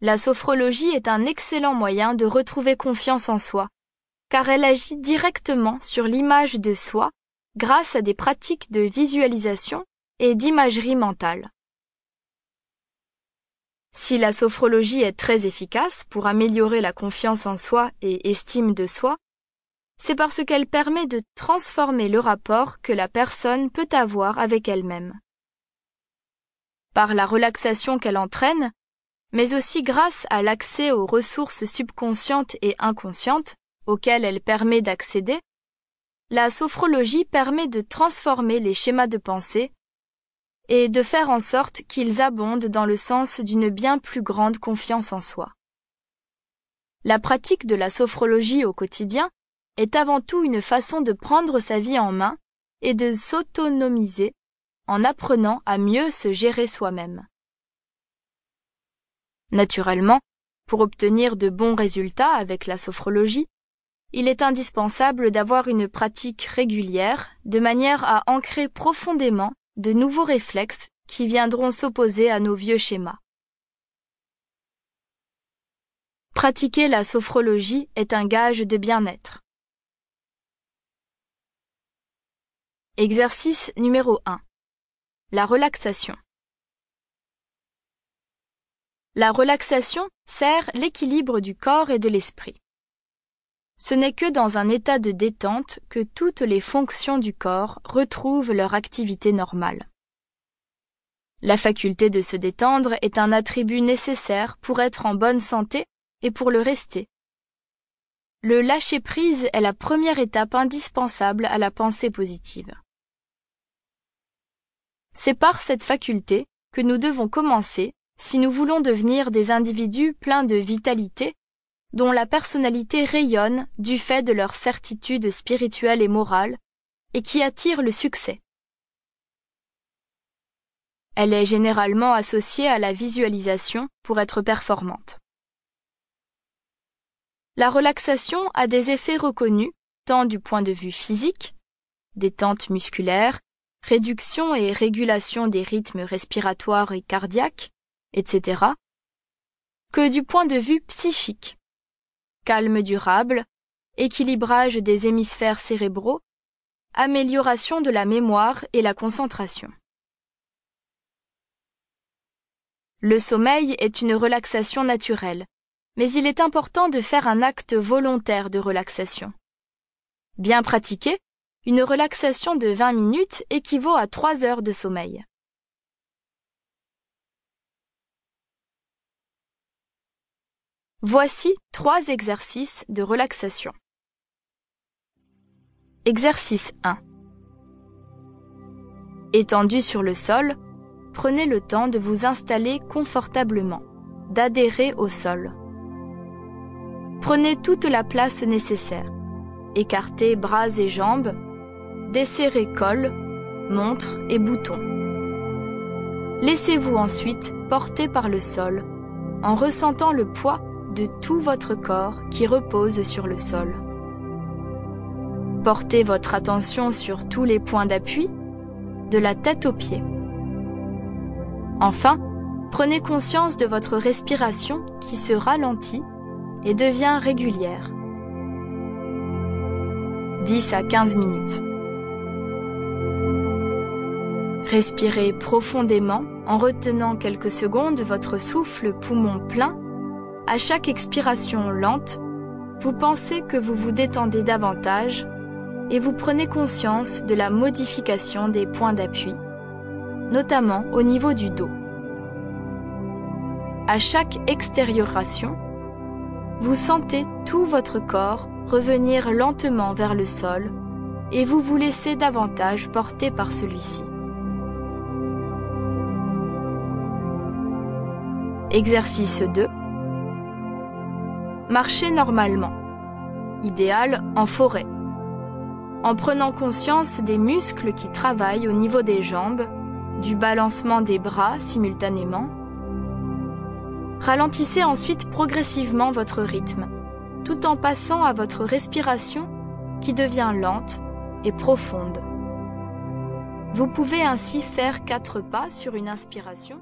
La sophrologie est un excellent moyen de retrouver confiance en soi, car elle agit directement sur l'image de soi grâce à des pratiques de visualisation et d'imagerie mentale. Si la sophrologie est très efficace pour améliorer la confiance en soi et estime de soi, c'est parce qu'elle permet de transformer le rapport que la personne peut avoir avec elle-même. Par la relaxation qu'elle entraîne, mais aussi grâce à l'accès aux ressources subconscientes et inconscientes auxquelles elle permet d'accéder, la sophrologie permet de transformer les schémas de pensée et de faire en sorte qu'ils abondent dans le sens d'une bien plus grande confiance en soi. La pratique de la sophrologie au quotidien est avant tout une façon de prendre sa vie en main et de s'autonomiser en apprenant à mieux se gérer soi-même. Naturellement, pour obtenir de bons résultats avec la sophrologie, il est indispensable d'avoir une pratique régulière de manière à ancrer profondément de nouveaux réflexes qui viendront s'opposer à nos vieux schémas. Pratiquer la sophrologie est un gage de bien-être. Exercice numéro 1. La relaxation. La relaxation sert l'équilibre du corps et de l'esprit. Ce n'est que dans un état de détente que toutes les fonctions du corps retrouvent leur activité normale. La faculté de se détendre est un attribut nécessaire pour être en bonne santé et pour le rester. Le lâcher-prise est la première étape indispensable à la pensée positive. C'est par cette faculté que nous devons commencer si nous voulons devenir des individus pleins de vitalité dont la personnalité rayonne du fait de leur certitude spirituelle et morale, et qui attire le succès. Elle est généralement associée à la visualisation pour être performante. La relaxation a des effets reconnus tant du point de vue physique, détente musculaire, réduction et régulation des rythmes respiratoires et cardiaques, etc., que du point de vue psychique, calme durable, équilibrage des hémisphères cérébraux, amélioration de la mémoire et la concentration. Le sommeil est une relaxation naturelle, mais il est important de faire un acte volontaire de relaxation. Bien pratiqué, une relaxation de 20 minutes équivaut à 3 heures de sommeil. Voici trois exercices de relaxation. Exercice 1. Étendu sur le sol, prenez le temps de vous installer confortablement, d'adhérer au sol. Prenez toute la place nécessaire. Écartez bras et jambes, desserrez col, montre et boutons. Laissez-vous ensuite porter par le sol en ressentant le poids de tout votre corps qui repose sur le sol. Portez votre attention sur tous les points d'appui, de la tête aux pieds. Enfin, prenez conscience de votre respiration qui se ralentit et devient régulière. 10 à 15 minutes. Respirez profondément en retenant quelques secondes votre souffle poumon plein à chaque expiration lente, vous pensez que vous vous détendez davantage et vous prenez conscience de la modification des points d'appui, notamment au niveau du dos. À chaque extérioration, vous sentez tout votre corps revenir lentement vers le sol et vous vous laissez davantage porter par celui-ci. Exercice 2 Marchez normalement. Idéal en forêt. En prenant conscience des muscles qui travaillent au niveau des jambes, du balancement des bras simultanément. Ralentissez ensuite progressivement votre rythme, tout en passant à votre respiration qui devient lente et profonde. Vous pouvez ainsi faire quatre pas sur une inspiration